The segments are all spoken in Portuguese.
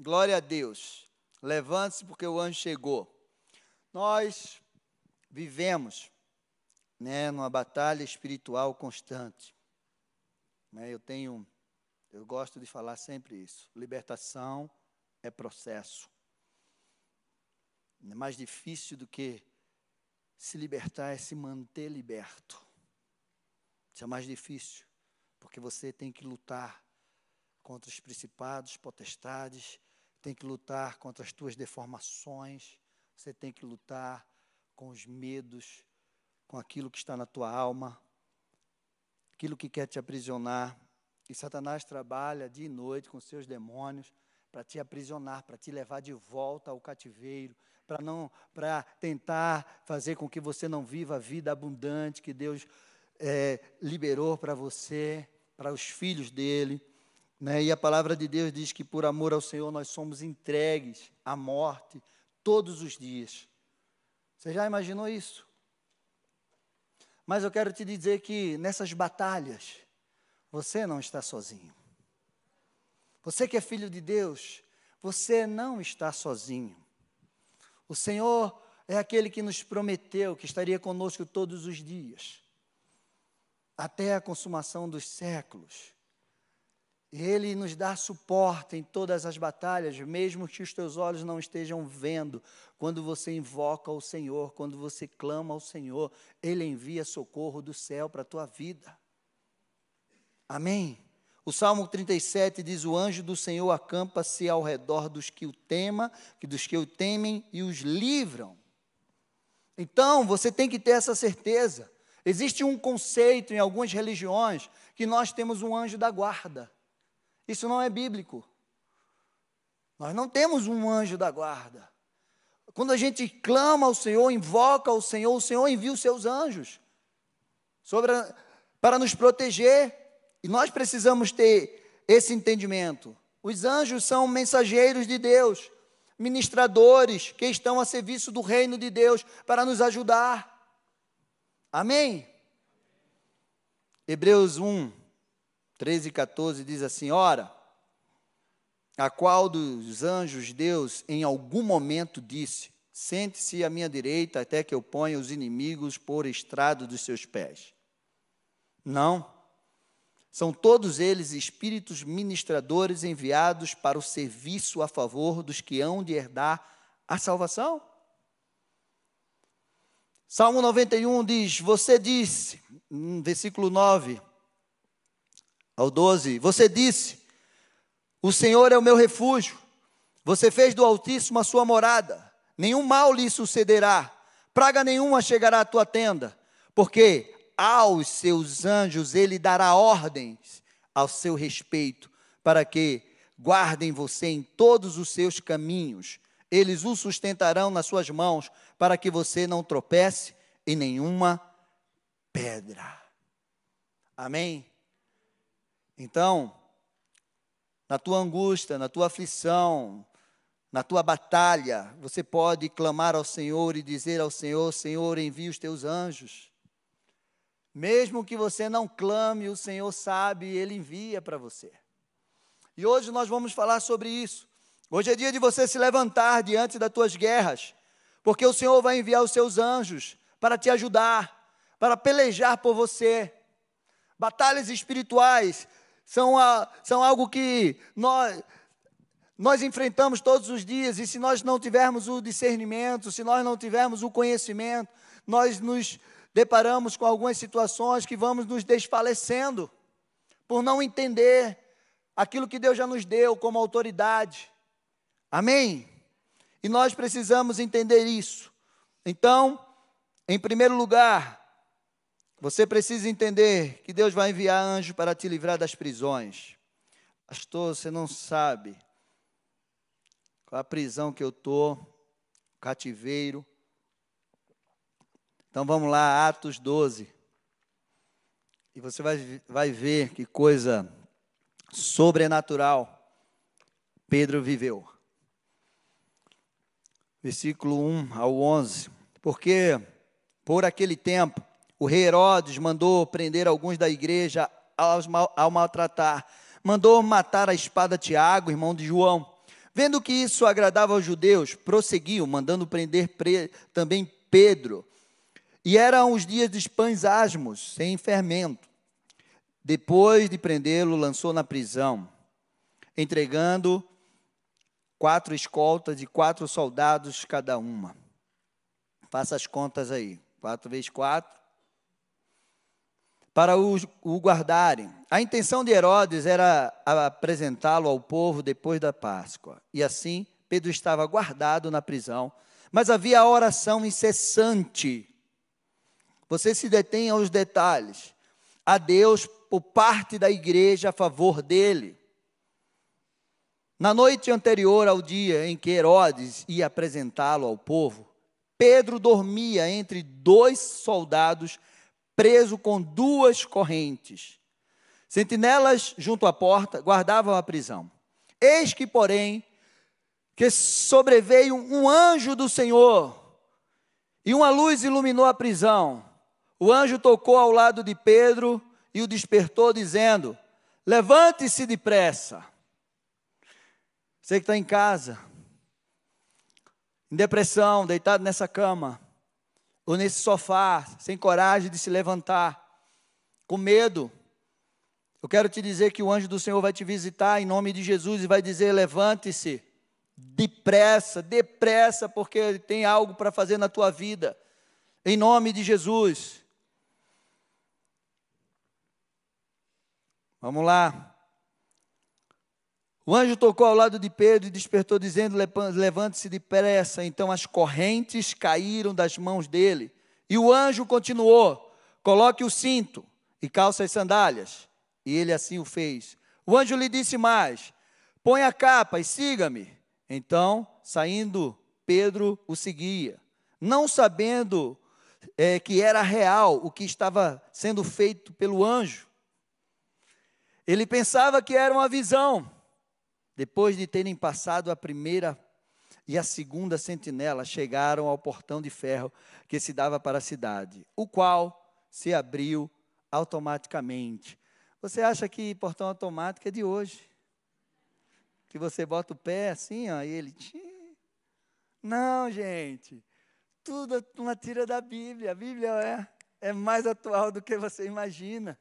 Glória a Deus. Levante-se porque o anjo chegou. Nós vivemos né, numa batalha espiritual constante. Né, eu tenho, eu gosto de falar sempre isso. Libertação é processo. É mais difícil do que se libertar é se manter liberto. Isso é mais difícil, porque você tem que lutar contra os principados, potestades, tem que lutar contra as tuas deformações, você tem que lutar com os medos, com aquilo que está na tua alma, aquilo que quer te aprisionar. E Satanás trabalha dia e noite com seus demônios para te aprisionar, para te levar de volta ao cativeiro, para não para tentar fazer com que você não viva a vida abundante que Deus é, liberou para você, para os filhos dele. Né? E a palavra de Deus diz que por amor ao Senhor nós somos entregues à morte todos os dias. Você já imaginou isso? Mas eu quero te dizer que nessas batalhas, você não está sozinho. Você que é filho de Deus, você não está sozinho. O Senhor é aquele que nos prometeu que estaria conosco todos os dias, até a consumação dos séculos. Ele nos dá suporte em todas as batalhas, mesmo que os teus olhos não estejam vendo. Quando você invoca o Senhor, quando você clama ao Senhor, Ele envia socorro do céu para a tua vida. Amém? O Salmo 37 diz: O anjo do Senhor acampa-se ao redor dos que o tema, dos que o temem e os livram. Então, você tem que ter essa certeza. Existe um conceito em algumas religiões que nós temos um anjo da guarda. Isso não é bíblico. Nós não temos um anjo da guarda. Quando a gente clama ao Senhor, invoca ao Senhor, o Senhor envia os seus anjos a, para nos proteger. E nós precisamos ter esse entendimento. Os anjos são mensageiros de Deus, ministradores que estão a serviço do reino de Deus para nos ajudar. Amém? Hebreus 1, 13 e 14 diz assim: Ora, a qual dos anjos Deus em algum momento disse: Sente-se à minha direita até que eu ponha os inimigos por estrado dos seus pés. Não. São todos eles espíritos ministradores enviados para o serviço a favor dos que hão de herdar a salvação. Salmo 91 diz: Você disse, versículo 9, ao 12: Você disse: O Senhor é o meu refúgio. Você fez do Altíssimo a sua morada. Nenhum mal lhe sucederá. Praga nenhuma chegará à tua tenda. Porque aos seus anjos ele dará ordens ao seu respeito, para que guardem você em todos os seus caminhos. Eles o sustentarão nas suas mãos, para que você não tropece em nenhuma pedra. Amém? Então, na tua angústia, na tua aflição, na tua batalha, você pode clamar ao Senhor e dizer ao Senhor: Senhor, envia os teus anjos. Mesmo que você não clame, o Senhor sabe Ele envia para você. E hoje nós vamos falar sobre isso. Hoje é dia de você se levantar diante das tuas guerras, porque o Senhor vai enviar os seus anjos para te ajudar, para pelejar por você. Batalhas espirituais são, a, são algo que nós, nós enfrentamos todos os dias, e se nós não tivermos o discernimento, se nós não tivermos o conhecimento, nós nos deparamos com algumas situações que vamos nos desfalecendo, por não entender aquilo que Deus já nos deu como autoridade. Amém? E nós precisamos entender isso. Então, em primeiro lugar, você precisa entender que Deus vai enviar anjo para te livrar das prisões. Pastor, você não sabe qual a prisão que eu estou, cativeiro. Então vamos lá, Atos 12. E você vai, vai ver que coisa sobrenatural Pedro viveu. Versículo 1 ao 11. Porque por aquele tempo o rei Herodes mandou prender alguns da igreja ao maltratar. Mandou matar a espada Tiago, irmão de João. Vendo que isso agradava aos judeus, prosseguiu, mandando prender também Pedro. E eram os dias dos pães asmos, sem fermento. Depois de prendê-lo, lançou na prisão, entregando quatro escoltas de quatro soldados cada uma. Faça as contas aí. Quatro vezes quatro. Para o, guardarem. A intenção de Herodes era apresentá-lo ao povo depois da Páscoa. E assim, Pedro estava guardado na prisão, mas havia oração incessante. Você se detém aos detalhes. A Deus por parte da igreja a favor dele. Na noite anterior ao dia em que Herodes ia apresentá-lo ao povo, Pedro dormia entre dois soldados, preso com duas correntes. Sentinelas junto à porta guardavam a prisão. Eis que, porém, que sobreveio um anjo do Senhor, e uma luz iluminou a prisão. O anjo tocou ao lado de Pedro e o despertou, dizendo: Levante-se depressa. Você que está em casa, em depressão, deitado nessa cama, ou nesse sofá, sem coragem de se levantar, com medo, eu quero te dizer que o anjo do Senhor vai te visitar em nome de Jesus e vai dizer: levante-se, depressa, depressa, porque ele tem algo para fazer na tua vida, em nome de Jesus. Vamos lá. O anjo tocou ao lado de Pedro e despertou, dizendo: Levante-se depressa. Então as correntes caíram das mãos dele. E o anjo continuou: Coloque o cinto e calça as sandálias. E ele assim o fez. O anjo lhe disse mais: Põe a capa e siga-me. Então, saindo, Pedro o seguia, não sabendo é, que era real o que estava sendo feito pelo anjo. Ele pensava que era uma visão. Depois de terem passado a primeira e a segunda sentinela, chegaram ao portão de ferro que se dava para a cidade, o qual se abriu automaticamente. Você acha que portão automático é de hoje? Que você bota o pé assim, ó, e ele. Não, gente. Tudo uma tira da Bíblia. A Bíblia é, é mais atual do que você imagina.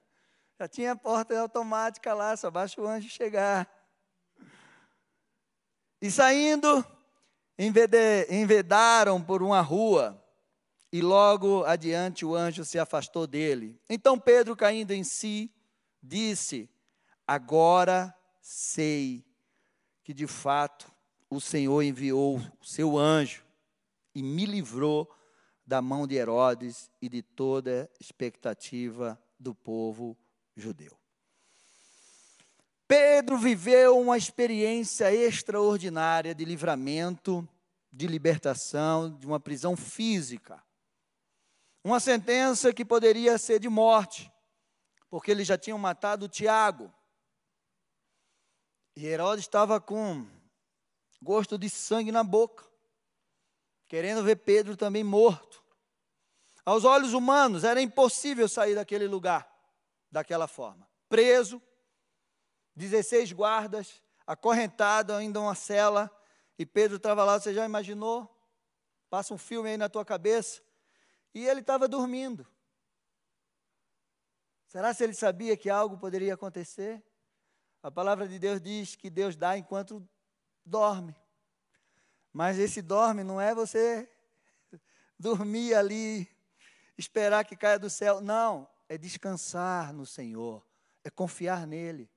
Já tinha porta automática lá, só basta o anjo chegar. E saindo, envedaram por uma rua, e logo adiante o anjo se afastou dele. Então Pedro, caindo em si, disse: Agora sei que de fato o Senhor enviou o seu anjo e me livrou da mão de Herodes e de toda expectativa do povo judeu. Pedro viveu uma experiência extraordinária de livramento, de libertação, de uma prisão física. Uma sentença que poderia ser de morte, porque eles já tinham matado Tiago. E Herodes estava com gosto de sangue na boca, querendo ver Pedro também morto. Aos olhos humanos era impossível sair daquele lugar daquela forma. Preso, 16 guardas, acorrentado ainda uma cela, e Pedro estava lá, você já imaginou? Passa um filme aí na tua cabeça. E ele estava dormindo. Será se ele sabia que algo poderia acontecer? A palavra de Deus diz que Deus dá enquanto dorme. Mas esse dorme não é você dormir ali, esperar que caia do céu. Não, é descansar no Senhor, é confiar nele.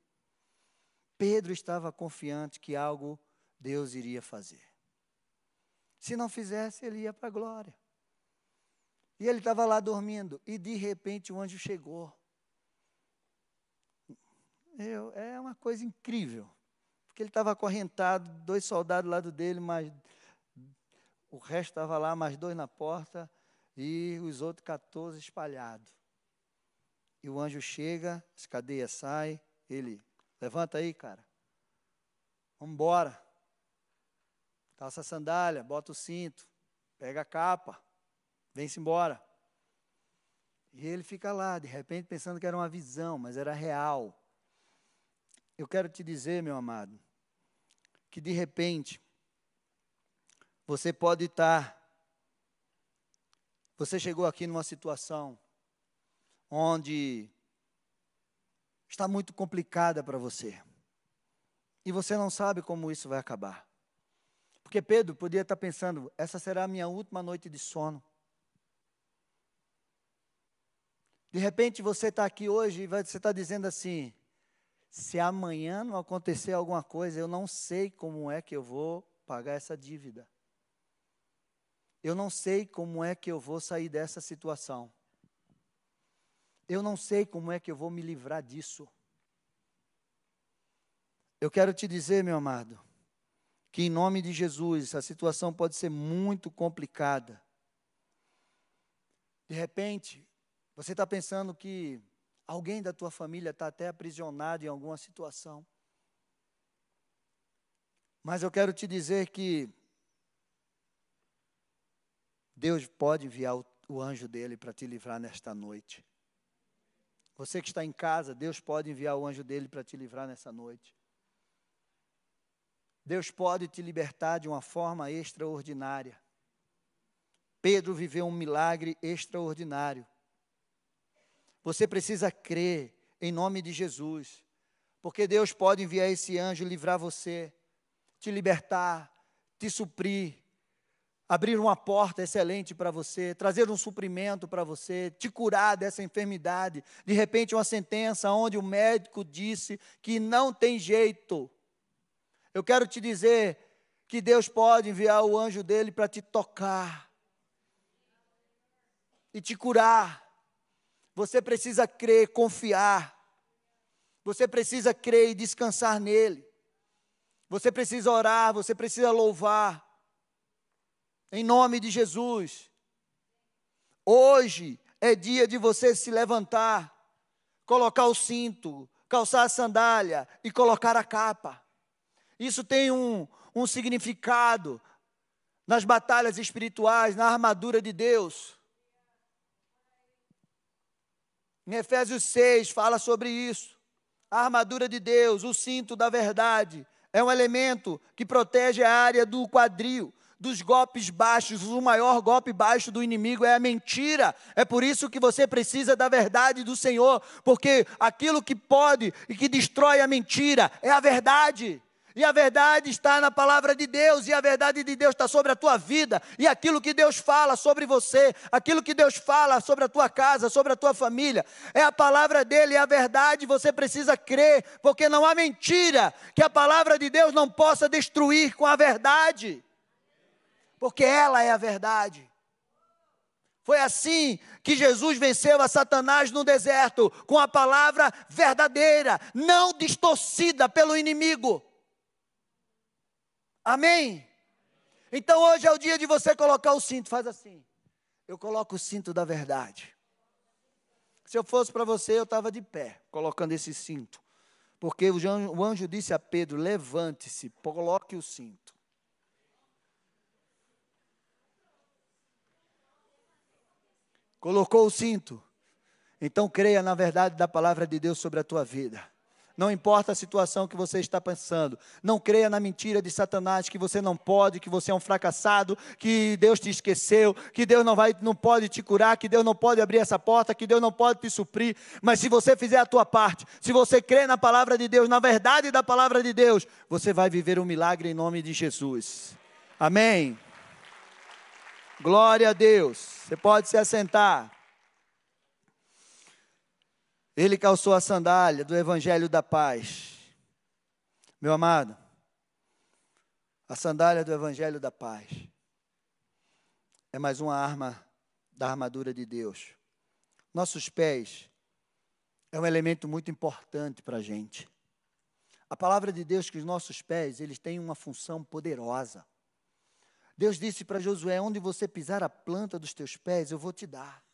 Pedro estava confiante que algo Deus iria fazer. Se não fizesse, ele ia para a glória. E ele estava lá dormindo, e de repente o anjo chegou. Eu, é uma coisa incrível, porque ele estava acorrentado, dois soldados do lado dele, mas o resto estava lá, mais dois na porta, e os outros 14 espalhados. E o anjo chega, as cadeias saem, ele Levanta aí, cara. Vamos embora. Calça a sandália, bota o cinto, pega a capa, vem-se embora. E ele fica lá, de repente, pensando que era uma visão, mas era real. Eu quero te dizer, meu amado, que de repente você pode estar. Você chegou aqui numa situação onde está muito complicada para você. E você não sabe como isso vai acabar. Porque Pedro podia estar pensando: essa será a minha última noite de sono. De repente você está aqui hoje e você está dizendo assim: se amanhã não acontecer alguma coisa, eu não sei como é que eu vou pagar essa dívida. Eu não sei como é que eu vou sair dessa situação. Eu não sei como é que eu vou me livrar disso. Eu quero te dizer, meu amado, que em nome de Jesus a situação pode ser muito complicada. De repente, você está pensando que alguém da tua família está até aprisionado em alguma situação. Mas eu quero te dizer que Deus pode enviar o, o anjo dele para te livrar nesta noite. Você que está em casa, Deus pode enviar o anjo dele para te livrar nessa noite. Deus pode te libertar de uma forma extraordinária. Pedro viveu um milagre extraordinário. Você precisa crer em nome de Jesus, porque Deus pode enviar esse anjo livrar você, te libertar, te suprir, abrir uma porta excelente para você, trazer um suprimento para você, te curar dessa enfermidade. De repente, uma sentença onde o médico disse que não tem jeito. Eu quero te dizer que Deus pode enviar o anjo dele para te tocar e te curar. Você precisa crer, confiar. Você precisa crer e descansar nele. Você precisa orar, você precisa louvar. Em nome de Jesus. Hoje é dia de você se levantar, colocar o cinto, calçar a sandália e colocar a capa. Isso tem um, um significado nas batalhas espirituais, na armadura de Deus. Em Efésios 6 fala sobre isso. A armadura de Deus, o cinto da verdade, é um elemento que protege a área do quadril, dos golpes baixos, o maior golpe baixo do inimigo é a mentira. É por isso que você precisa da verdade do Senhor, porque aquilo que pode e que destrói a mentira é a verdade. E a verdade está na palavra de Deus, e a verdade de Deus está sobre a tua vida, e aquilo que Deus fala sobre você, aquilo que Deus fala sobre a tua casa, sobre a tua família, é a palavra dele, é a verdade, você precisa crer, porque não há mentira que a palavra de Deus não possa destruir com a verdade porque ela é a verdade. Foi assim que Jesus venceu a Satanás no deserto, com a palavra verdadeira, não distorcida pelo inimigo. Amém? Então hoje é o dia de você colocar o cinto, faz assim. Eu coloco o cinto da verdade. Se eu fosse para você, eu estava de pé, colocando esse cinto. Porque o anjo, disse a Pedro: levante-se, coloque o cinto. Colocou o cinto. Então creia na verdade da palavra de Deus sobre a tua vida. Não importa a situação que você está pensando. Não creia na mentira de Satanás que você não pode, que você é um fracassado, que Deus te esqueceu, que Deus não vai, não pode te curar, que Deus não pode abrir essa porta, que Deus não pode te suprir. Mas se você fizer a tua parte, se você crer na palavra de Deus, na verdade da palavra de Deus, você vai viver um milagre em nome de Jesus. Amém. Glória a Deus. Você pode se assentar. Ele calçou a sandália do Evangelho da Paz. Meu amado, a sandália do Evangelho da Paz é mais uma arma da armadura de Deus. Nossos pés é um elemento muito importante para a gente. A palavra de Deus que os nossos pés, eles têm uma função poderosa. Deus disse para Josué: Onde você pisar a planta dos teus pés, eu vou te dar.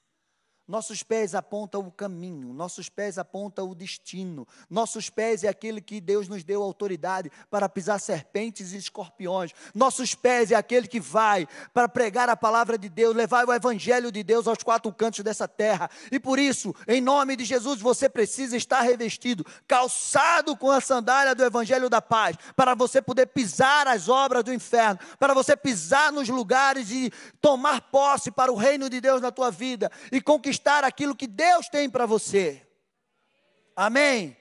Nossos pés apontam o caminho, nossos pés apontam o destino, nossos pés é aquele que Deus nos deu autoridade para pisar serpentes e escorpiões, nossos pés é aquele que vai para pregar a palavra de Deus, levar o evangelho de Deus aos quatro cantos dessa terra, e por isso, em nome de Jesus, você precisa estar revestido, calçado com a sandália do evangelho da paz, para você poder pisar as obras do inferno, para você pisar nos lugares e tomar posse para o reino de Deus na tua vida e conquistar conquistar aquilo que Deus tem para você. Amém?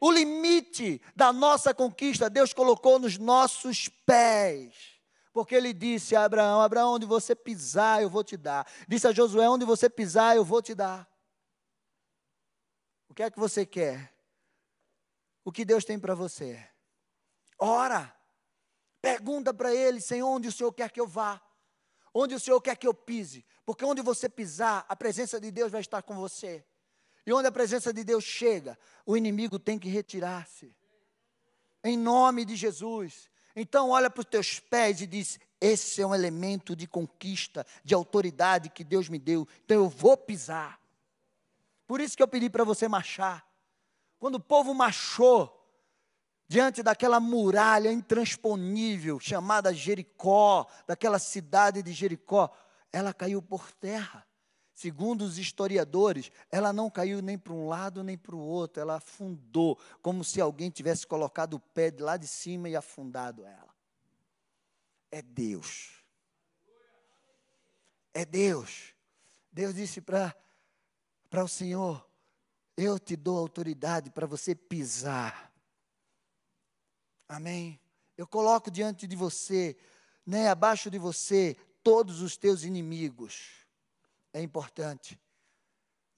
O limite da nossa conquista, Deus colocou nos nossos pés. Porque ele disse a Abraão: Abraão, onde você pisar, eu vou te dar. Disse a Josué: onde você pisar, eu vou te dar. O que é que você quer? O que Deus tem para você? Ora, pergunta para ele: Senhor, onde o Senhor quer que eu vá? Onde o Senhor quer que eu pise? Porque onde você pisar, a presença de Deus vai estar com você. E onde a presença de Deus chega, o inimigo tem que retirar-se. Em nome de Jesus. Então olha para os teus pés e diz: esse é um elemento de conquista, de autoridade que Deus me deu. Então eu vou pisar. Por isso que eu pedi para você marchar. Quando o povo marchou diante daquela muralha intransponível chamada Jericó, daquela cidade de Jericó, ela caiu por terra. Segundo os historiadores, ela não caiu nem para um lado nem para o outro, ela afundou, como se alguém tivesse colocado o pé de lá de cima e afundado ela. É Deus. É Deus. Deus disse para o Senhor: Eu te dou autoridade para você pisar. Amém? Eu coloco diante de você, né, abaixo de você, todos os teus inimigos. É importante.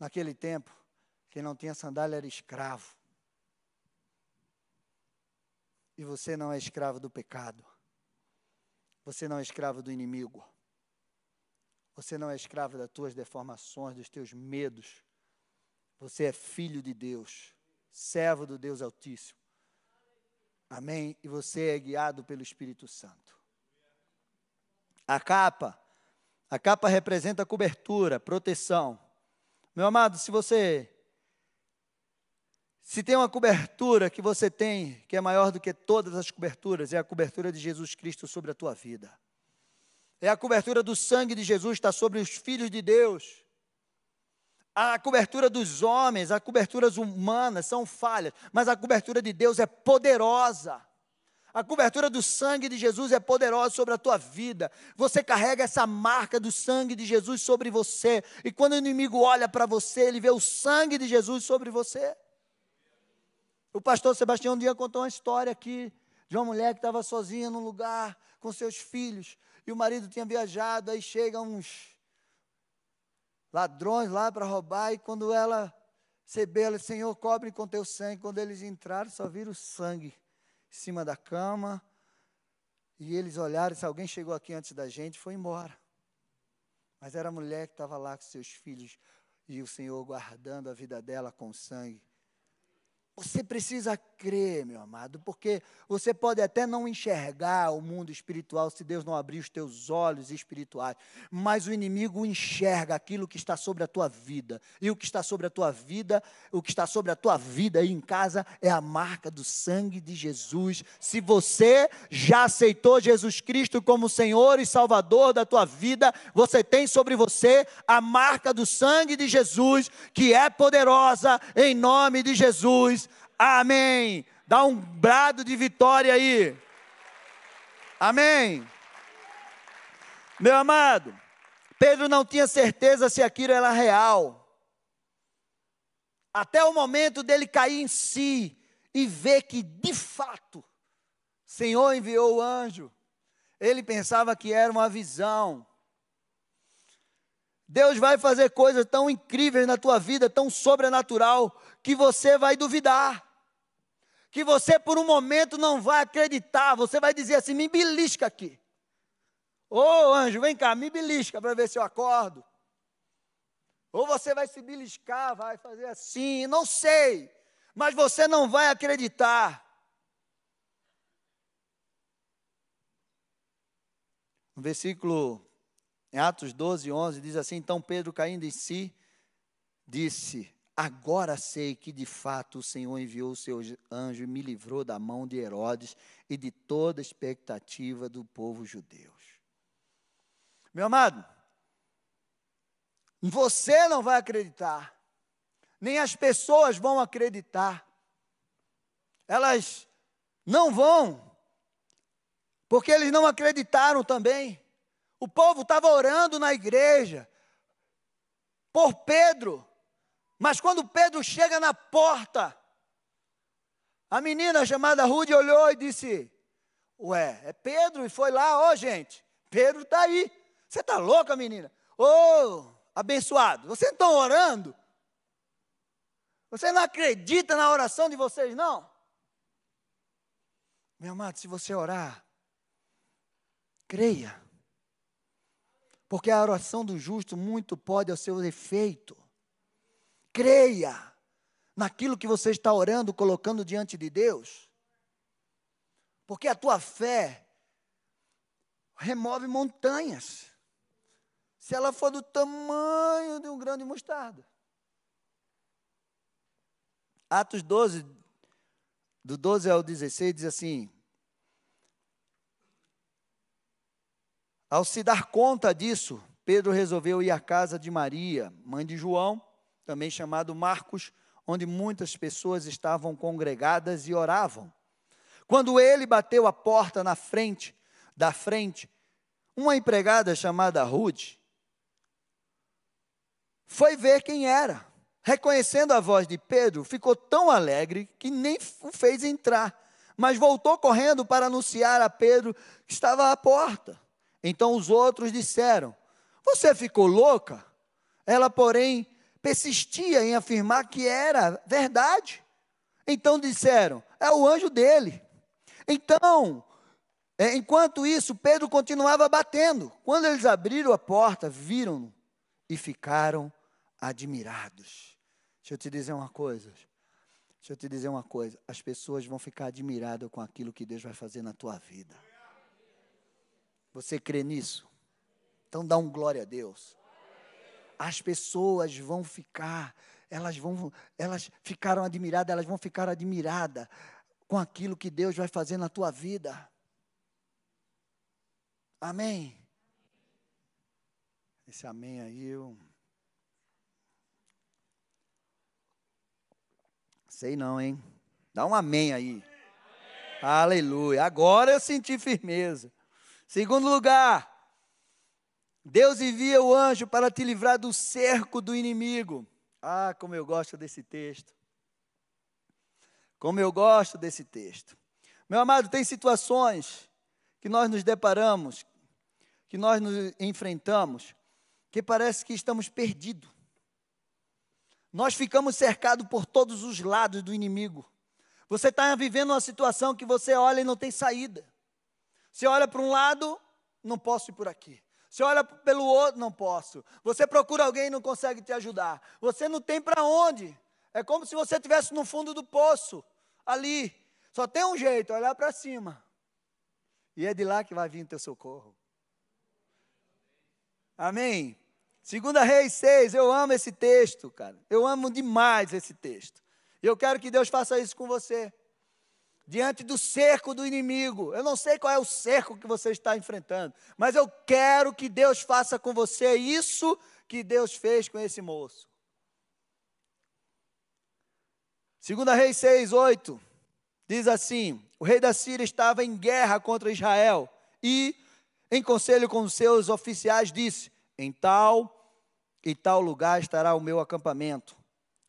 Naquele tempo, quem não tinha sandália era escravo. E você não é escravo do pecado. Você não é escravo do inimigo. Você não é escravo das tuas deformações, dos teus medos. Você é filho de Deus, servo do Deus Altíssimo. Amém? E você é guiado pelo Espírito Santo. A capa, a capa representa cobertura, proteção. Meu amado, se você se tem uma cobertura que você tem, que é maior do que todas as coberturas, é a cobertura de Jesus Cristo sobre a tua vida. É a cobertura do sangue de Jesus está sobre os filhos de Deus. A cobertura dos homens, as coberturas humanas são falhas, mas a cobertura de Deus é poderosa. A cobertura do sangue de Jesus é poderosa sobre a tua vida. Você carrega essa marca do sangue de Jesus sobre você. E quando o inimigo olha para você, ele vê o sangue de Jesus sobre você. O pastor Sebastião um dia contou uma história aqui de uma mulher que estava sozinha num lugar com seus filhos. E o marido tinha viajado, aí chegam uns ladrões lá para roubar. E quando ela recebeu, ela Senhor, cobre com teu sangue. Quando eles entraram, só viram o sangue em cima da cama. E eles olharam, se alguém chegou aqui antes da gente, foi embora. Mas era a mulher que estava lá com seus filhos e o Senhor guardando a vida dela com sangue. Você precisa crer, meu amado, porque você pode até não enxergar o mundo espiritual se Deus não abrir os teus olhos espirituais, mas o inimigo enxerga aquilo que está sobre a tua vida. E o que está sobre a tua vida, o que está sobre a tua vida aí em casa é a marca do sangue de Jesus. Se você já aceitou Jesus Cristo como Senhor e Salvador da tua vida, você tem sobre você a marca do sangue de Jesus, que é poderosa em nome de Jesus Amém. Dá um brado de vitória aí. Amém. Meu amado, Pedro não tinha certeza se aquilo era real. Até o momento dele cair em si e ver que, de fato, Senhor enviou o anjo. Ele pensava que era uma visão. Deus vai fazer coisas tão incríveis na tua vida, tão sobrenatural, que você vai duvidar que você por um momento não vai acreditar, você vai dizer assim: me belisca aqui. Ô oh, anjo, vem cá, me belisca para ver se eu acordo. Ou você vai se beliscar, vai fazer assim, não sei, mas você não vai acreditar. No versículo, em Atos 12, 11, diz assim: Então Pedro, caindo em si, disse: Agora sei que de fato o Senhor enviou o seu anjo e me livrou da mão de Herodes e de toda a expectativa do povo judeu. Meu amado, você não vai acreditar, nem as pessoas vão acreditar. Elas não vão, porque eles não acreditaram também. O povo estava orando na igreja por Pedro, mas quando Pedro chega na porta, a menina chamada Rude olhou e disse: Ué, é Pedro? E foi lá, ó oh, gente, Pedro está aí. Você está louca, menina? Ô, oh, abençoado, vocês estão orando? Você não acredita na oração de vocês, não? Meu amado, se você orar, creia. Porque a oração do justo muito pode ao seu efeito. Creia naquilo que você está orando, colocando diante de Deus. Porque a tua fé remove montanhas. Se ela for do tamanho de um grão de mostarda. Atos 12, do 12 ao 16, diz assim: Ao se dar conta disso, Pedro resolveu ir à casa de Maria, mãe de João, também chamado Marcos, onde muitas pessoas estavam congregadas e oravam. Quando ele bateu a porta na frente, da frente, uma empregada chamada Ruth foi ver quem era. Reconhecendo a voz de Pedro, ficou tão alegre que nem o fez entrar, mas voltou correndo para anunciar a Pedro que estava à porta. Então os outros disseram: Você ficou louca? Ela, porém, persistia em afirmar que era verdade. Então disseram: É o anjo dele. Então, é, enquanto isso, Pedro continuava batendo. Quando eles abriram a porta, viram-no e ficaram admirados. Deixa eu te dizer uma coisa. Deixa eu te dizer uma coisa. As pessoas vão ficar admiradas com aquilo que Deus vai fazer na tua vida. Você crê nisso? Então dá um glória a Deus. As pessoas vão ficar, elas vão, elas ficaram admiradas, elas vão ficar admiradas com aquilo que Deus vai fazer na tua vida. Amém. Esse amém aí eu Sei não, hein? Dá um amém aí. Amém. Aleluia. Agora eu senti firmeza. Segundo lugar, Deus envia o anjo para te livrar do cerco do inimigo. Ah, como eu gosto desse texto. Como eu gosto desse texto. Meu amado, tem situações que nós nos deparamos, que nós nos enfrentamos, que parece que estamos perdidos. Nós ficamos cercados por todos os lados do inimigo. Você está vivendo uma situação que você olha e não tem saída. Você olha para um lado, não posso ir por aqui. Você olha pelo outro, não posso. Você procura alguém e não consegue te ajudar. Você não tem para onde. É como se você estivesse no fundo do poço, ali. Só tem um jeito, olhar para cima. E é de lá que vai vir o teu socorro. Amém? Segunda Reis 6, eu amo esse texto, cara. Eu amo demais esse texto. E eu quero que Deus faça isso com você diante do cerco do inimigo. Eu não sei qual é o cerco que você está enfrentando, mas eu quero que Deus faça com você isso que Deus fez com esse moço. Segunda Reis 6, 8, diz assim, o rei da Síria estava em guerra contra Israel e, em conselho com seus oficiais, disse, em tal e tal lugar estará o meu acampamento.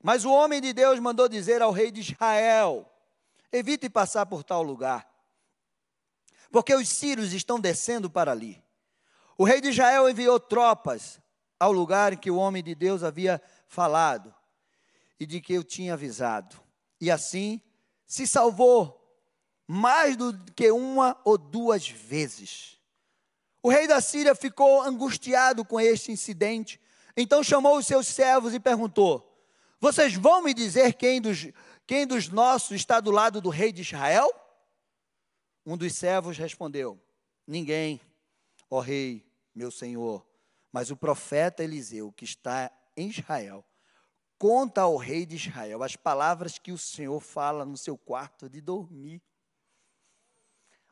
Mas o homem de Deus mandou dizer ao rei de Israel, Evite passar por tal lugar, porque os sírios estão descendo para ali. O rei de Israel enviou tropas ao lugar em que o homem de Deus havia falado e de que eu tinha avisado. E assim se salvou mais do que uma ou duas vezes. O rei da Síria ficou angustiado com este incidente, então chamou os seus servos e perguntou: Vocês vão me dizer quem dos quem dos nossos está do lado do rei de Israel? Um dos servos respondeu: Ninguém, ó rei, meu senhor, mas o profeta Eliseu, que está em Israel. Conta ao rei de Israel as palavras que o Senhor fala no seu quarto de dormir.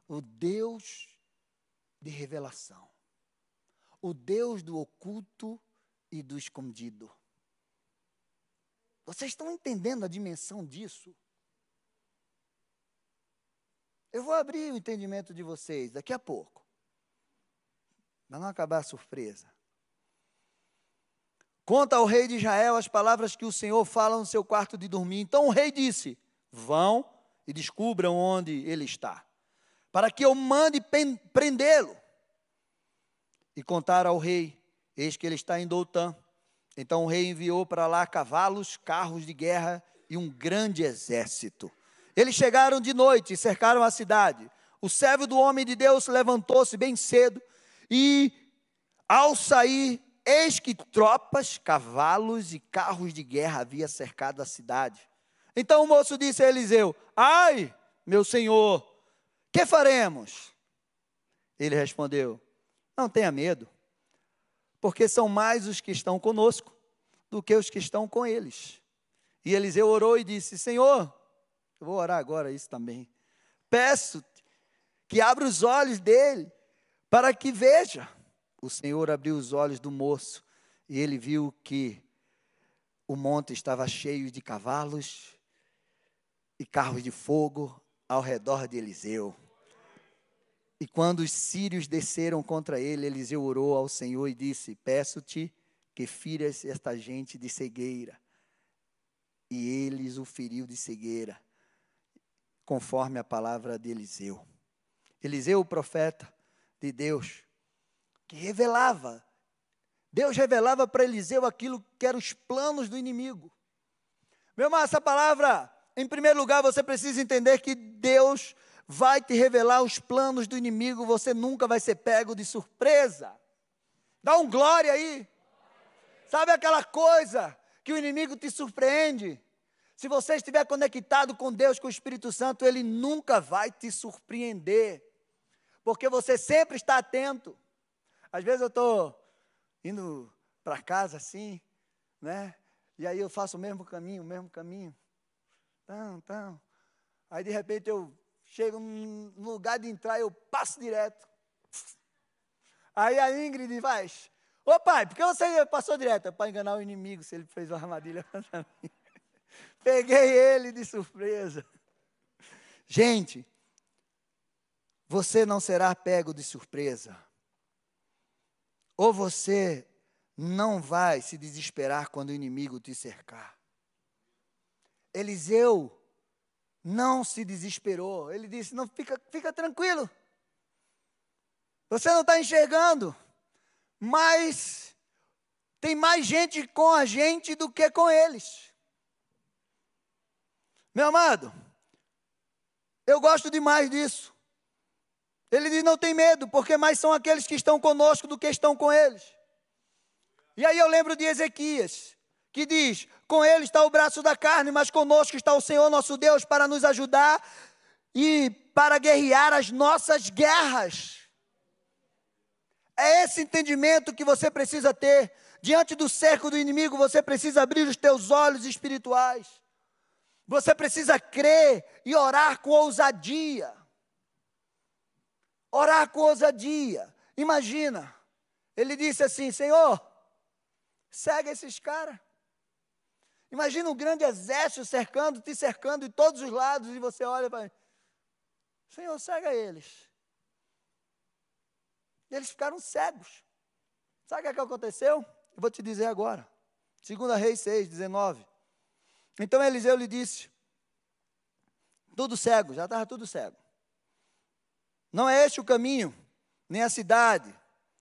O Deus de revelação, o Deus do oculto e do escondido. Vocês estão entendendo a dimensão disso? Eu vou abrir o entendimento de vocês daqui a pouco. Para não acabar a surpresa. Conta ao rei de Israel as palavras que o Senhor fala no seu quarto de dormir. Então o rei disse: Vão e descubram onde ele está, para que eu mande prendê-lo. E contaram ao rei: Eis que ele está em Doutã. Então o rei enviou para lá cavalos, carros de guerra e um grande exército. Eles chegaram de noite e cercaram a cidade. O servo do homem de Deus levantou-se bem cedo e, ao sair, Eis que tropas, cavalos e carros de guerra havia cercado a cidade. Então o moço disse a Eliseu: Ai, meu senhor, que faremos? Ele respondeu: Não tenha medo, porque são mais os que estão conosco do que os que estão com eles. E Eliseu orou e disse: Senhor, eu vou orar agora isso também. Peço que abra os olhos dele para que veja o Senhor abriu os olhos do moço e ele viu que o monte estava cheio de cavalos e carros de fogo ao redor de Eliseu. E quando os sírios desceram contra ele, Eliseu orou ao Senhor e disse: Peço-te que firas esta gente de cegueira. E eles o feriu de cegueira, conforme a palavra de Eliseu. Eliseu, o profeta de Deus, que revelava. Deus revelava para Eliseu aquilo que eram os planos do inimigo. Meu irmão, essa palavra, em primeiro lugar, você precisa entender que Deus vai te revelar os planos do inimigo, você nunca vai ser pego de surpresa. Dá um glória aí. Sabe aquela coisa que o inimigo te surpreende? Se você estiver conectado com Deus, com o Espírito Santo, ele nunca vai te surpreender, porque você sempre está atento. Às vezes eu estou indo para casa assim, né? E aí eu faço o mesmo caminho, o mesmo caminho. Tão, tão. Aí de repente eu chego no lugar de entrar, eu passo direto. Aí a Ingrid faz, ô pai, por que você passou direto? Para enganar o inimigo, se ele fez uma armadilha contra mim. Peguei ele de surpresa. Gente, você não será pego de surpresa ou você não vai se desesperar quando o inimigo te cercar. Eliseu não se desesperou. Ele disse: Não, fica, fica tranquilo. Você não está enxergando, mas tem mais gente com a gente do que com eles. Meu amado, eu gosto demais disso. Ele diz: não tem medo, porque mais são aqueles que estão conosco do que estão com eles. E aí eu lembro de Ezequias, que diz: com ele está o braço da carne, mas conosco está o Senhor nosso Deus para nos ajudar e para guerrear as nossas guerras. É esse entendimento que você precisa ter. Diante do cerco do inimigo, você precisa abrir os teus olhos espirituais. Você precisa crer e orar com ousadia. Orar com ousadia. Imagina, ele disse assim: Senhor, segue esses caras. Imagina um grande exército cercando, te cercando de todos os lados, e você olha para Senhor, cega eles. E eles ficaram cegos. Sabe o que, é aconteceu? Eu vou te dizer agora. 2 Reis 6, 19. Então Eliseu lhe disse: Tudo cego, já estava tudo cego. Não é este o caminho, nem a cidade.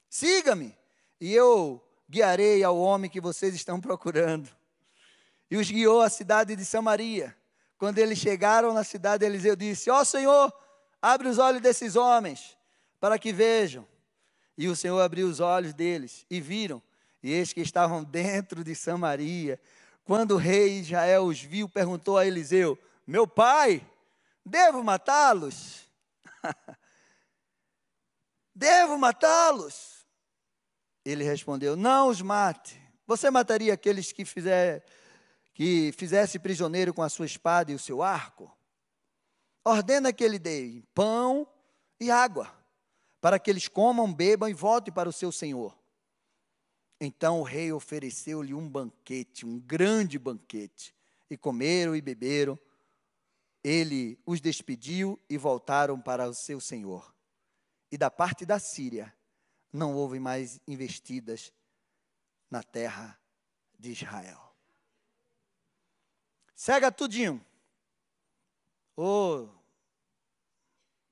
Siga-me, e eu guiarei ao homem que vocês estão procurando. E os guiou à cidade de Samaria. Quando eles chegaram na cidade, Eliseu disse: Ó oh, Senhor, abre os olhos desses homens, para que vejam. E o Senhor abriu os olhos deles, e viram, e eis que estavam dentro de Samaria. Quando o rei Israel os viu, perguntou a Eliseu: Meu pai, devo matá-los? Devo matá-los? Ele respondeu: Não os mate. Você mataria aqueles que fizer que fizesse prisioneiro com a sua espada e o seu arco, ordena que ele dê pão e água, para que eles comam, bebam e voltem para o seu senhor. Então o rei ofereceu-lhe um banquete, um grande banquete, e comeram e beberam. Ele os despediu e voltaram para o seu senhor. E da parte da Síria não houve mais investidas na terra de Israel. Cega tudinho. Ô, oh,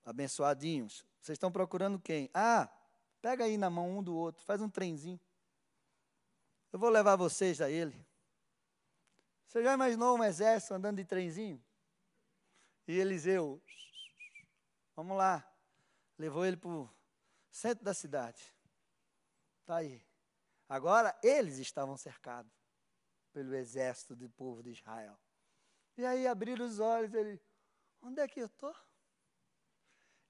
abençoadinhos, vocês estão procurando quem? Ah, pega aí na mão um do outro, faz um trenzinho. Eu vou levar vocês a ele. Você já imaginou um exército andando de trenzinho? E Eliseu, vamos lá, levou ele para o centro da cidade. Está aí. Agora eles estavam cercados pelo exército do povo de Israel. E aí abriram os olhos, ele, onde é que eu estou?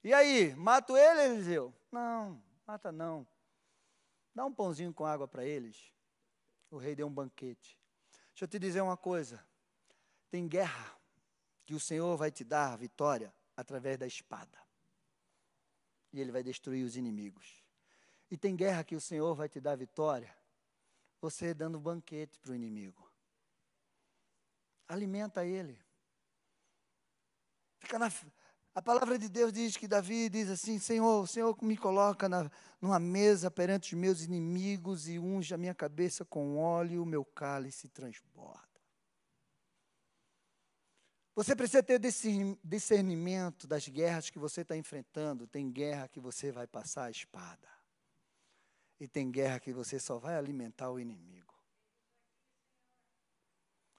E aí, mato ele, Eliseu? Não, mata não. Dá um pãozinho com água para eles. O rei deu um banquete. Deixa eu te dizer uma coisa. Tem guerra que o Senhor vai te dar vitória através da espada. E ele vai destruir os inimigos. E tem guerra que o Senhor vai te dar vitória, você dando banquete para o inimigo. Alimenta ele. Fica na, a palavra de Deus diz que Davi diz assim: Senhor, Senhor me coloca na, numa mesa perante os meus inimigos e unge a minha cabeça com óleo o meu cálice transborda. Você precisa ter discernimento das guerras que você está enfrentando. Tem guerra que você vai passar a espada. E tem guerra que você só vai alimentar o inimigo.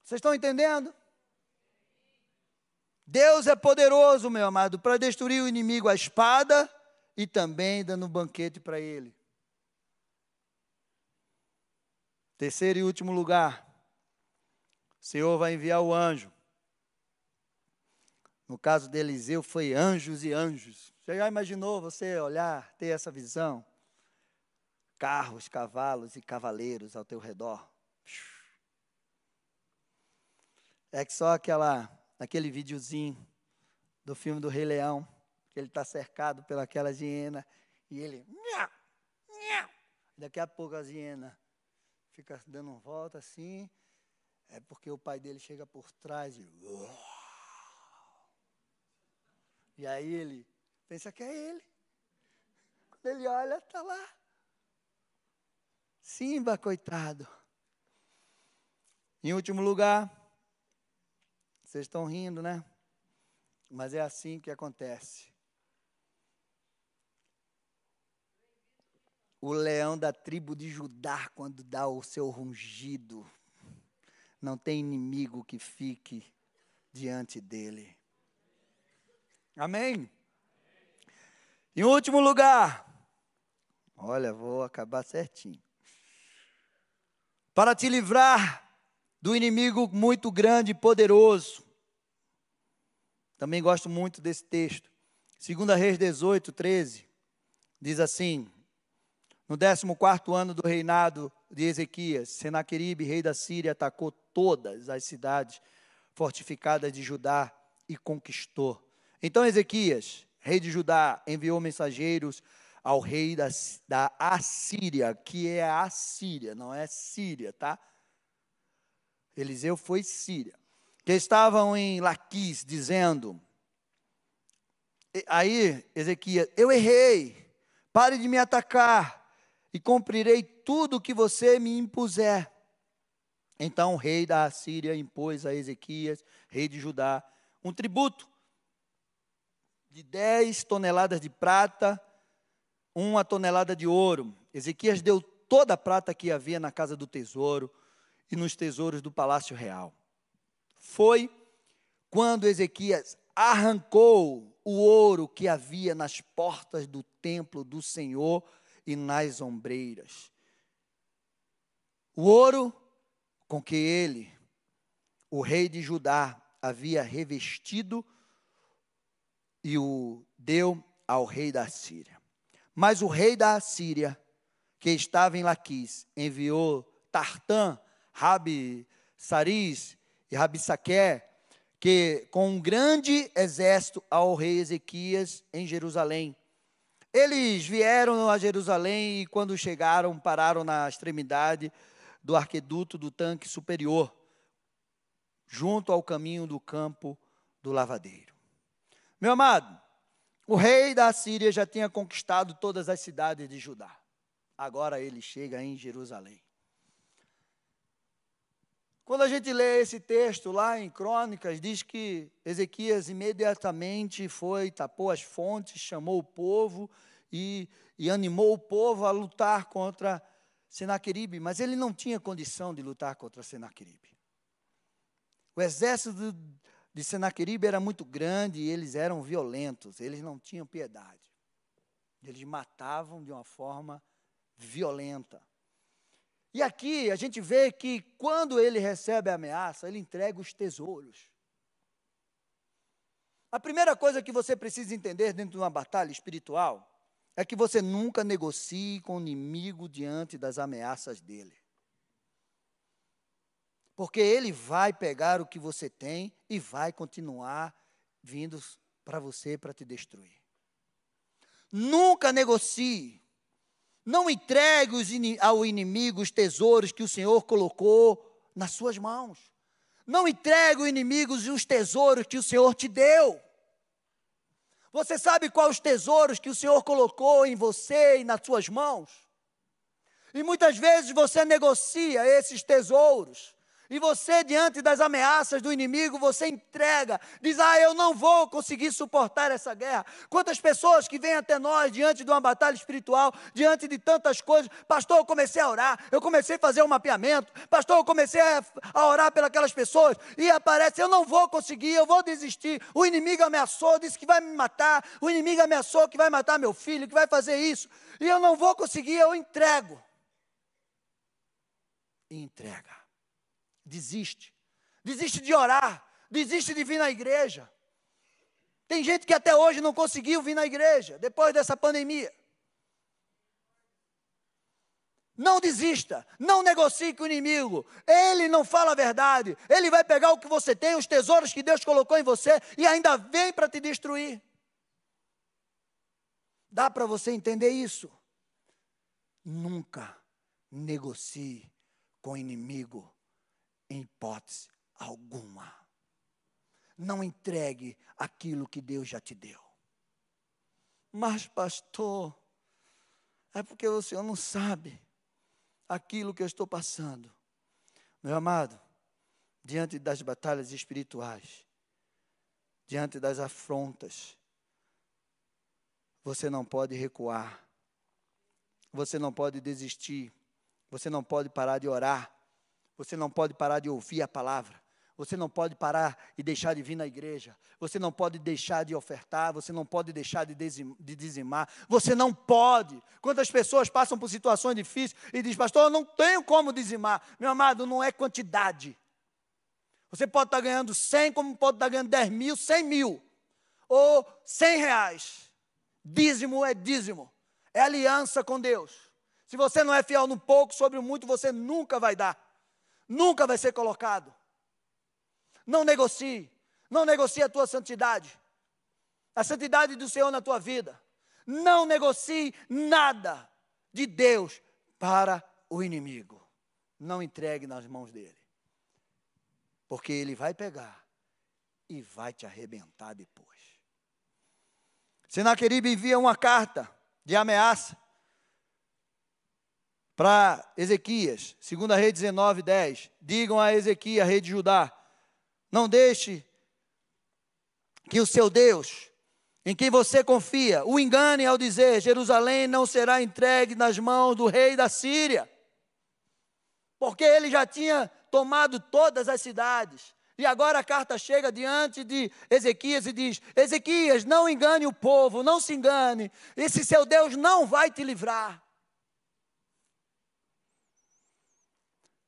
Vocês estão entendendo? Deus é poderoso, meu amado, para destruir o inimigo à espada e também dando um banquete para ele. Terceiro e último lugar, o Senhor vai enviar o anjo. No caso de Eliseu, foi anjos e anjos. Você já imaginou você olhar, ter essa visão? Carros, cavalos e cavaleiros ao teu redor. É que só aquela, aquele videozinho do filme do Rei Leão, que ele está cercado pelaquela hiena, e ele. Nha, nha. Daqui a pouco a hiena fica dando uma volta assim, é porque o pai dele chega por trás e. E aí ele pensa que é ele. Quando ele olha, está lá. Simba, coitado. Em último lugar, vocês estão rindo, né? Mas é assim que acontece. O leão da tribo de Judá, quando dá o seu rungido, não tem inimigo que fique diante dele. Amém? Em último lugar, olha, vou acabar certinho. Para te livrar do inimigo muito grande e poderoso, também gosto muito desse texto. 2 Reis 18, 13, diz assim: No 14 ano do reinado de Ezequias, Senaqueribe, rei da Síria, atacou todas as cidades fortificadas de Judá e conquistou. Então Ezequias, rei de Judá, enviou mensageiros ao rei da, da Assíria, que é a Assíria, não é Síria, tá? Eliseu foi Síria que estavam em Laquis, dizendo: Aí, Ezequias, eu errei, pare de me atacar, e cumprirei tudo o que você me impuser. Então o rei da Assíria impôs a Ezequias, rei de Judá, um tributo de 10 toneladas de prata, uma tonelada de ouro. Ezequias deu toda a prata que havia na casa do tesouro e nos tesouros do palácio real foi quando Ezequias arrancou o ouro que havia nas portas do templo do Senhor e nas ombreiras. O ouro com que ele, o rei de Judá, havia revestido e o deu ao rei da Síria. Mas o rei da Síria, que estava em Laquis, enviou Tartã, Rabi, Saris e Rabissaqué, que com um grande exército ao rei Ezequias em Jerusalém. Eles vieram a Jerusalém e quando chegaram pararam na extremidade do arqueduto do tanque superior, junto ao caminho do campo do lavadeiro. Meu amado, o rei da Síria já tinha conquistado todas as cidades de Judá. Agora ele chega em Jerusalém. Quando a gente lê esse texto lá em Crônicas, diz que Ezequias imediatamente foi, tapou as fontes, chamou o povo e, e animou o povo a lutar contra Senaqueribe, mas ele não tinha condição de lutar contra Senaqueribe. O exército de Senaqueribe era muito grande e eles eram violentos, eles não tinham piedade. Eles matavam de uma forma violenta. E aqui a gente vê que quando ele recebe a ameaça, ele entrega os tesouros. A primeira coisa que você precisa entender dentro de uma batalha espiritual é que você nunca negocie com o inimigo diante das ameaças dele. Porque ele vai pegar o que você tem e vai continuar vindo para você para te destruir. Nunca negocie não entregue ao inimigo os tesouros que o Senhor colocou nas suas mãos. Não entregue ao inimigo os tesouros que o Senhor te deu. Você sabe quais os tesouros que o Senhor colocou em você e nas suas mãos? E muitas vezes você negocia esses tesouros e você, diante das ameaças do inimigo, você entrega, diz: Ah, eu não vou conseguir suportar essa guerra. Quantas pessoas que vêm até nós diante de uma batalha espiritual, diante de tantas coisas, pastor, eu comecei a orar, eu comecei a fazer um mapeamento, pastor, eu comecei a, a orar pelas pessoas, e aparece: Eu não vou conseguir, eu vou desistir. O inimigo ameaçou, disse que vai me matar, o inimigo ameaçou que vai matar meu filho, que vai fazer isso, e eu não vou conseguir, eu entrego. E entrega desiste. Desiste de orar, desiste de vir na igreja. Tem gente que até hoje não conseguiu vir na igreja, depois dessa pandemia. Não desista, não negocie com o inimigo. Ele não fala a verdade. Ele vai pegar o que você tem, os tesouros que Deus colocou em você e ainda vem para te destruir. Dá para você entender isso? Nunca negocie com o inimigo em hipótese alguma. Não entregue aquilo que Deus já te deu. Mas, pastor, é porque o senhor não sabe aquilo que eu estou passando. Meu amado, diante das batalhas espirituais, diante das afrontas, você não pode recuar, você não pode desistir, você não pode parar de orar, você não pode parar de ouvir a palavra. Você não pode parar e deixar de vir na igreja. Você não pode deixar de ofertar. Você não pode deixar de dizimar. Você não pode. Quantas pessoas passam por situações difíceis e dizem, pastor, eu não tenho como dizimar. Meu amado, não é quantidade. Você pode estar ganhando 100, como pode estar ganhando 10 mil, 100 mil. Ou 100 reais. Dízimo é dízimo. É aliança com Deus. Se você não é fiel no pouco, sobre o muito você nunca vai dar nunca vai ser colocado. Não negocie, não negocie a tua santidade, a santidade do Senhor na tua vida. Não negocie nada de Deus para o inimigo. Não entregue nas mãos dele, porque ele vai pegar e vai te arrebentar depois. Senaqueribe envia uma carta de ameaça para Ezequias, 2 Rei 19, 10. Digam a Ezequias, rei de Judá: Não deixe que o seu Deus, em quem você confia, o engane ao dizer: Jerusalém não será entregue nas mãos do rei da Síria. Porque ele já tinha tomado todas as cidades. E agora a carta chega diante de Ezequias e diz: Ezequias, não engane o povo, não se engane. Esse seu Deus não vai te livrar.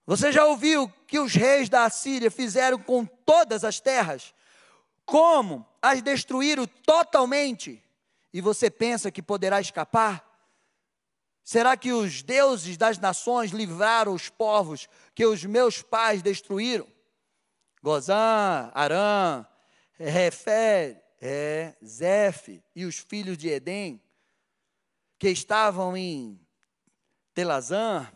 Você já ouviu que os reis da Assíria fizeram com todas as terras? Como as destruíram totalmente? E você pensa que poderá escapar? Será que os deuses das nações livraram os povos que os meus pais destruíram? Gozã, Arã, Refé, é, Zef e os filhos de Edém, que estavam em Telazã.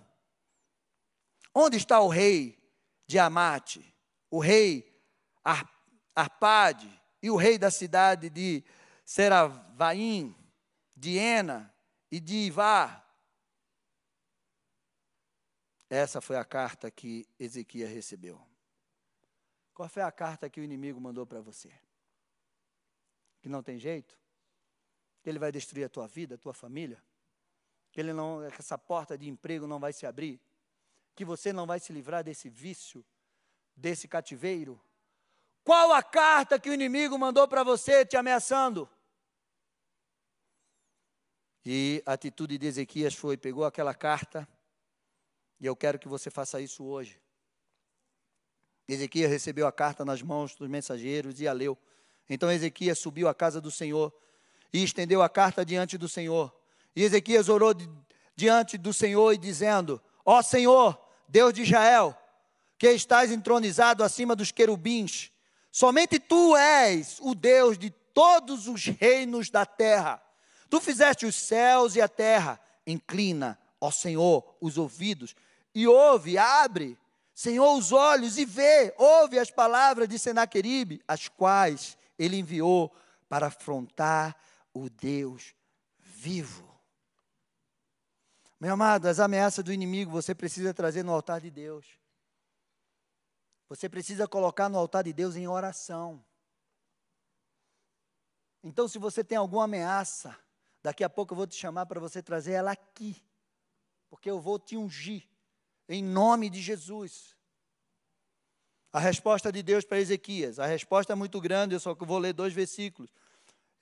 Onde está o rei de Amate, o rei Ar, Arpade e o rei da cidade de Seravaim, de Ena e de Ivá? Essa foi a carta que Ezequias recebeu. Qual foi a carta que o inimigo mandou para você? Que não tem jeito? Que ele vai destruir a tua vida, a tua família? Que ele não, que essa porta de emprego não vai se abrir? Que você não vai se livrar desse vício, desse cativeiro? Qual a carta que o inimigo mandou para você te ameaçando? E a atitude de Ezequias foi: pegou aquela carta, e eu quero que você faça isso hoje. Ezequias recebeu a carta nas mãos dos mensageiros e a leu. Então Ezequias subiu à casa do Senhor e estendeu a carta diante do Senhor. E Ezequias orou diante do Senhor e dizendo: Ó Senhor, Deus de Israel, que estás entronizado acima dos querubins, somente tu és o Deus de todos os reinos da terra. Tu fizeste os céus e a terra. Inclina, ó Senhor, os ouvidos e ouve, abre Senhor, os olhos e vê, ouve as palavras de Senaqueribe, as quais ele enviou para afrontar o Deus vivo. Meu amado, as ameaças do inimigo você precisa trazer no altar de Deus. Você precisa colocar no altar de Deus em oração. Então, se você tem alguma ameaça, daqui a pouco eu vou te chamar para você trazer ela aqui, porque eu vou te ungir em nome de Jesus. A resposta de Deus para Ezequias, a resposta é muito grande, eu só vou ler dois versículos.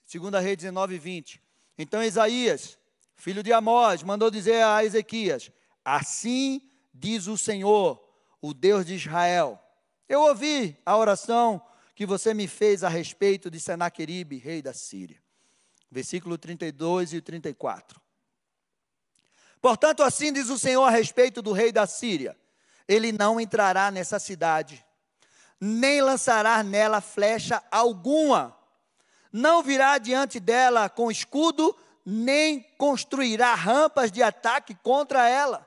Segunda Rei 19 e 20. Então Isaías, filho de Amós, mandou dizer a Ezequias: Assim diz o Senhor, o Deus de Israel. Eu ouvi a oração que você me fez a respeito de Senaqueribe, rei da Síria. Versículo 32 e 34. Portanto, assim diz o Senhor a respeito do rei da Síria: ele não entrará nessa cidade, nem lançará nela flecha alguma, não virá diante dela com escudo, nem construirá rampas de ataque contra ela.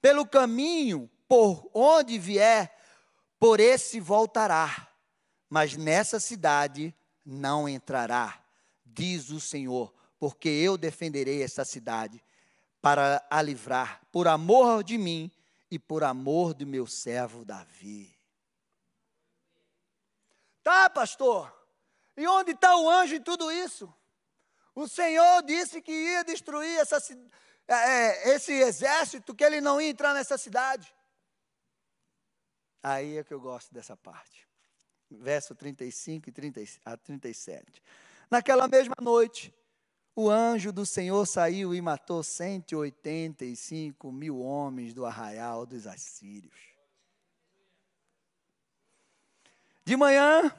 Pelo caminho por onde vier, por esse voltará, mas nessa cidade não entrará, diz o Senhor, porque eu defenderei essa cidade para a livrar, por amor de mim e por amor do meu servo Davi. Tá, pastor? E onde está o anjo em tudo isso? O Senhor disse que ia destruir essa, é, é, esse exército, que ele não ia entrar nessa cidade. Aí é que eu gosto dessa parte. Verso 35 e 30, a 37. Naquela mesma noite, o anjo do Senhor saiu e matou 185 mil homens do arraial dos assírios. De manhã,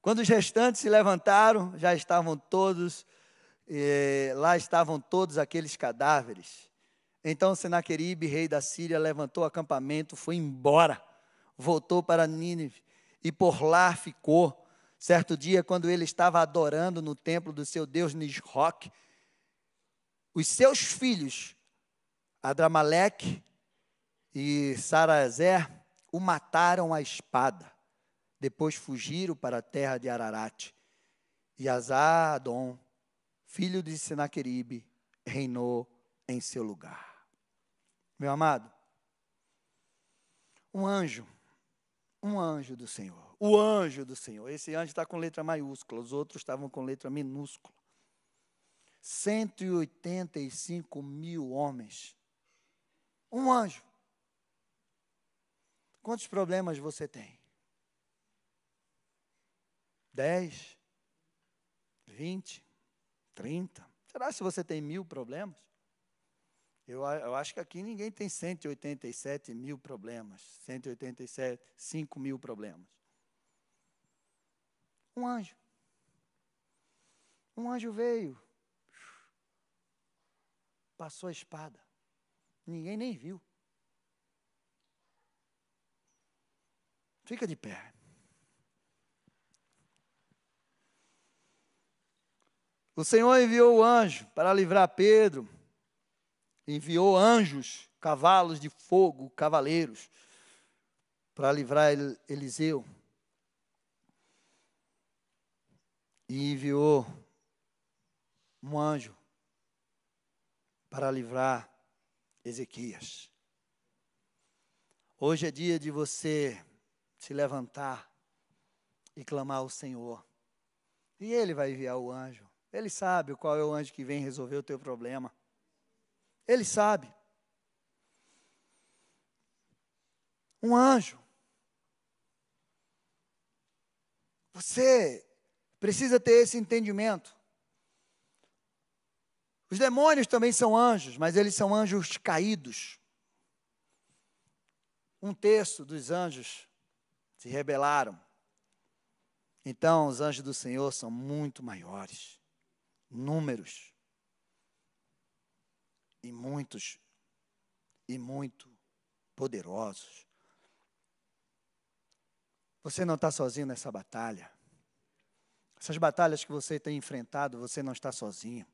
quando os restantes se levantaram, já estavam todos, eh, lá estavam todos aqueles cadáveres. Então Senaqueribe, rei da Síria, levantou o acampamento, foi embora, voltou para Nínive e por lá ficou. Certo dia, quando ele estava adorando no templo do seu deus Nisroch, os seus filhos, Adramaleque e Sarazer, o mataram à espada. Depois fugiram para a terra de Ararat. E Azadon, filho de Senaqueribe, reinou em seu lugar. Meu amado, um anjo, um anjo do Senhor o anjo do Senhor. Esse anjo está com letra maiúscula, os outros estavam com letra minúscula. 185 mil homens. Um anjo. Quantos problemas você tem? 10? 20? 30? Será se você tem mil problemas? Eu, eu, acho que aqui ninguém tem 187 mil problemas. 187, 5 mil problemas. Um anjo. Um anjo veio, passou a espada. Ninguém nem viu. Fica de pé. O Senhor enviou o anjo para livrar Pedro, enviou anjos, cavalos de fogo, cavaleiros, para livrar Eliseu. E enviou um anjo para livrar Ezequias. Hoje é dia de você se levantar e clamar ao Senhor. E Ele vai enviar o anjo. Ele sabe qual é o anjo que vem resolver o teu problema. Ele sabe. Um anjo. Você precisa ter esse entendimento. Os demônios também são anjos, mas eles são anjos caídos. Um terço dos anjos se rebelaram. Então, os anjos do Senhor são muito maiores, números, e muitos, e muito poderosos. Você não está sozinho nessa batalha. Essas batalhas que você tem enfrentado, você não está sozinho.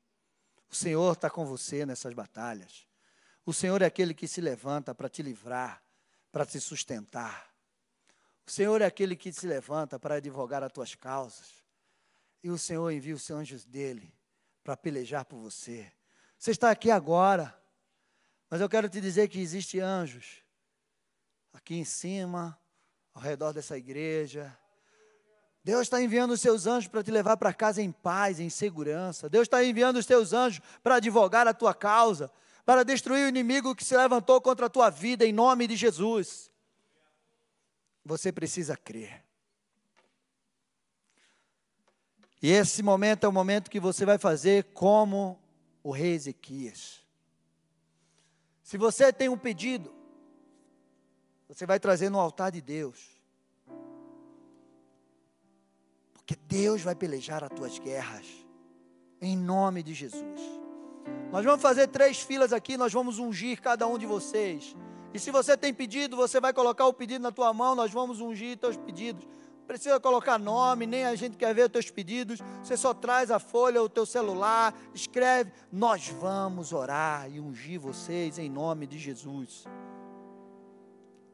O Senhor está com você nessas batalhas. O Senhor é aquele que se levanta para te livrar, para te sustentar. O Senhor é aquele que se levanta para advogar as tuas causas. E o Senhor envia os anjos dele para pelejar por você. Você está aqui agora, mas eu quero te dizer que existem anjos aqui em cima, ao redor dessa igreja, Deus está enviando os seus anjos para te levar para casa em paz, em segurança. Deus está enviando os seus anjos para advogar a tua causa, para destruir o inimigo que se levantou contra a tua vida, em nome de Jesus. Você precisa crer. E esse momento é o momento que você vai fazer como o rei Ezequias. Se você tem um pedido, você vai trazer no altar de Deus. Porque Deus vai pelejar as tuas guerras. Em nome de Jesus. Nós vamos fazer três filas aqui, nós vamos ungir cada um de vocês. E se você tem pedido, você vai colocar o pedido na tua mão, nós vamos ungir teus pedidos. Precisa colocar nome, nem a gente quer ver os teus pedidos. Você só traz a folha, o teu celular, escreve. Nós vamos orar e ungir vocês em nome de Jesus.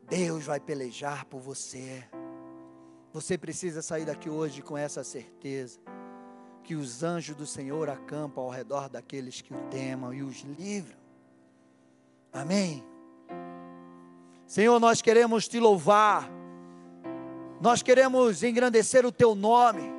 Deus vai pelejar por você. Você precisa sair daqui hoje com essa certeza que os anjos do Senhor acampam ao redor daqueles que o temam e os livram. Amém. Senhor, nós queremos te louvar. Nós queremos engrandecer o teu nome.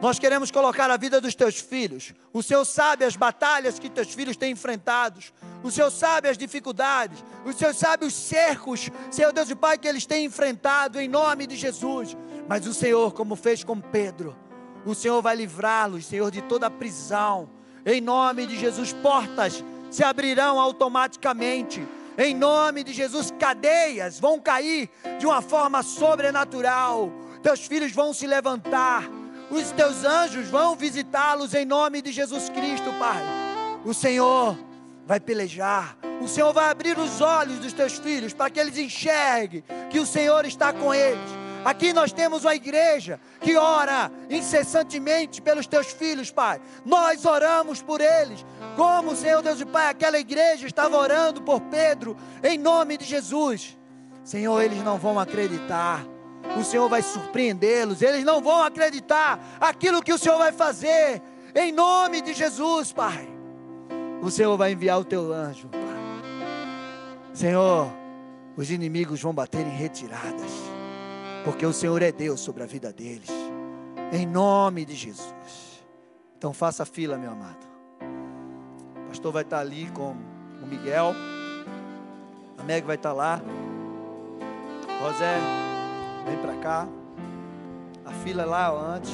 Nós queremos colocar a vida dos teus filhos. O Senhor sabe as batalhas que teus filhos têm enfrentados. O Senhor sabe as dificuldades. O Senhor sabe os cercos, Senhor Deus e Pai, que eles têm enfrentado em nome de Jesus. Mas o Senhor, como fez com Pedro, o Senhor vai livrá-los, Senhor, de toda a prisão. Em nome de Jesus, portas se abrirão automaticamente. Em nome de Jesus, cadeias vão cair de uma forma sobrenatural. Teus filhos vão se levantar os teus anjos vão visitá-los em nome de Jesus Cristo, Pai. O Senhor vai pelejar. O Senhor vai abrir os olhos dos teus filhos para que eles enxerguem que o Senhor está com eles. Aqui nós temos uma igreja que ora incessantemente pelos teus filhos, Pai. Nós oramos por eles, como Senhor Deus e Pai, aquela igreja estava orando por Pedro, em nome de Jesus. Senhor, eles não vão acreditar o Senhor vai surpreendê-los, eles não vão acreditar aquilo que o Senhor vai fazer, em nome de Jesus, Pai. O Senhor vai enviar o teu anjo, Pai. Senhor, os inimigos vão bater em retiradas, porque o Senhor é Deus sobre a vida deles, em nome de Jesus. Então faça fila, meu amado. O pastor vai estar ali com o Miguel, a Meg vai estar lá, José. Vem para cá. A fila é lá antes.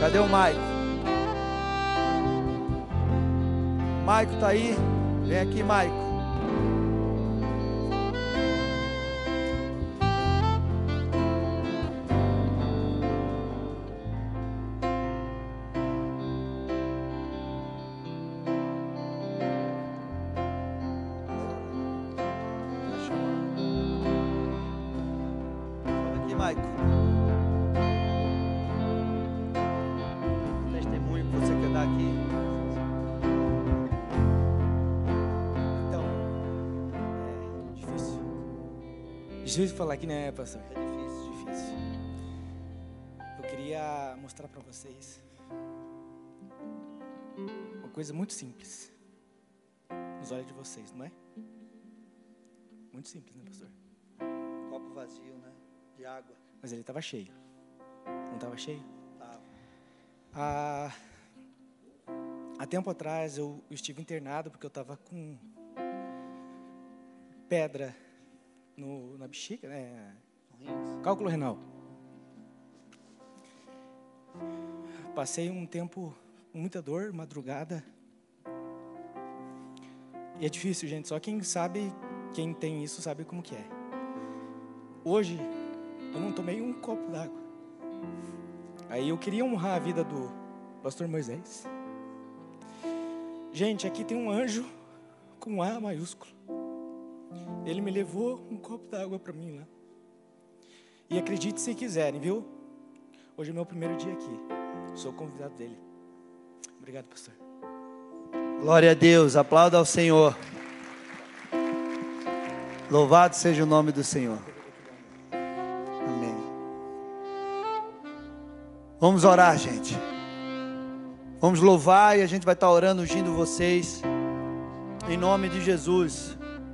Cadê o Maico? Maico tá aí? Vem aqui, Maico. Testemunho que você quer dar aqui. Difícil falar aqui, né, pastor? É difícil. Difícil. Eu queria mostrar para vocês uma coisa muito simples nos olhos de vocês, não é? Muito simples, né, pastor? Copo vazio, né? De água. Mas ele estava cheio. Não estava cheio? Tava. Há, há tempo atrás eu estive internado porque eu estava com pedra no, na bexiga, né? Cálculo renal. Passei um tempo com muita dor, madrugada. E é difícil, gente. Só quem sabe, quem tem isso, sabe como que é. Hoje, eu não tomei um copo d'água. Aí eu queria honrar a vida do pastor Moisés. Gente, aqui tem um anjo com A maiúsculo. Ele me levou um copo d'água para mim lá. E acredite se quiserem, viu? Hoje é meu primeiro dia aqui. Sou convidado dele. Obrigado, pastor. Glória a Deus, aplauda ao Senhor. Louvado seja o nome do Senhor. Amém. Vamos orar, gente. Vamos louvar e a gente vai estar orando, ungindo vocês. Em nome de Jesus.